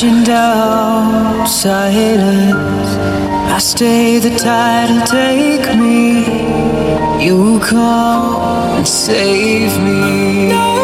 crashing down silence. I stay the tide will take me. You come and save me. First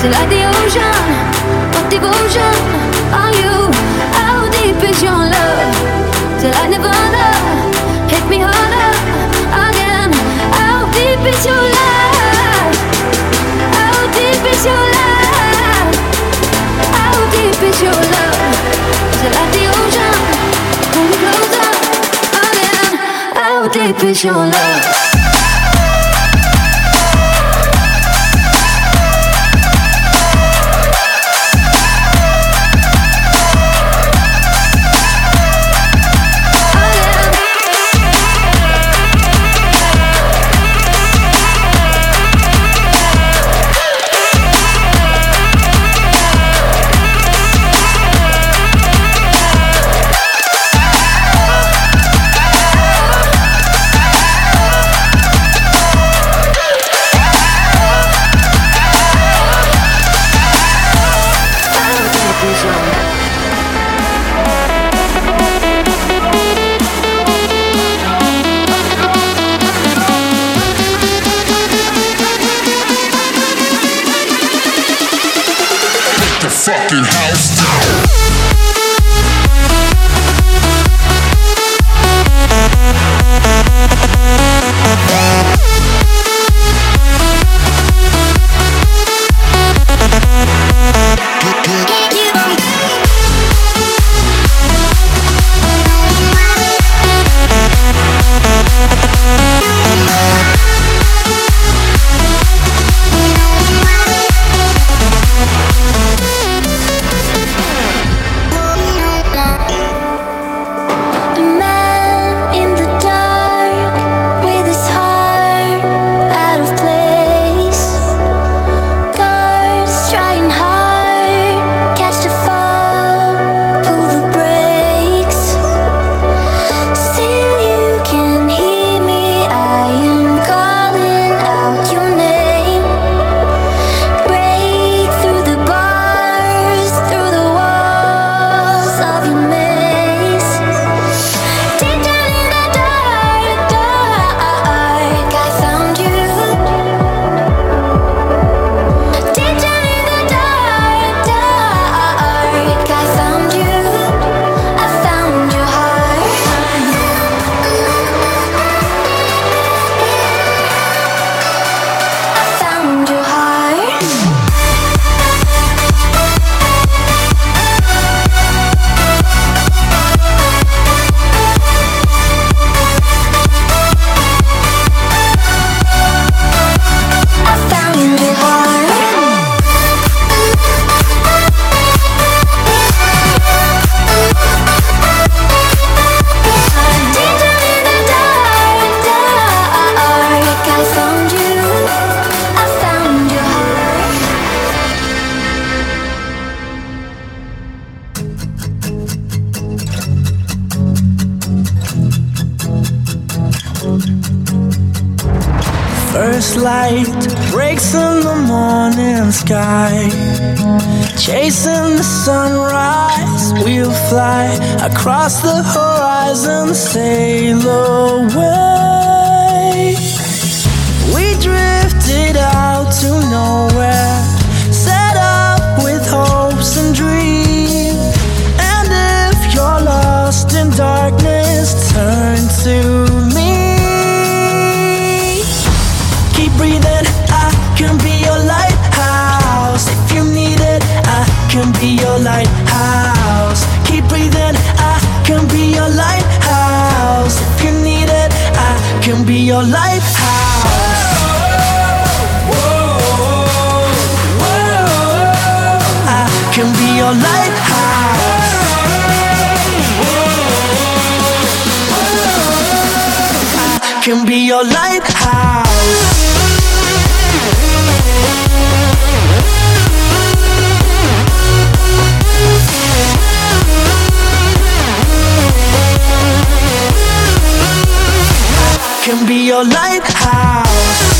Is it like the ocean? What devotion are you? How deep is your love? Till I never hit me harder again. How deep is your love? How deep is your love? How deep is your love? Is it like the ocean? Pull me closer again. How deep is your love? fucking house down. Light breaks in the morning sky. Chasing the sunrise, we'll fly across the horizon, sail away. Your lighthouse. I can be your lighthouse. I can be your lighthouse. Can be your lighthouse.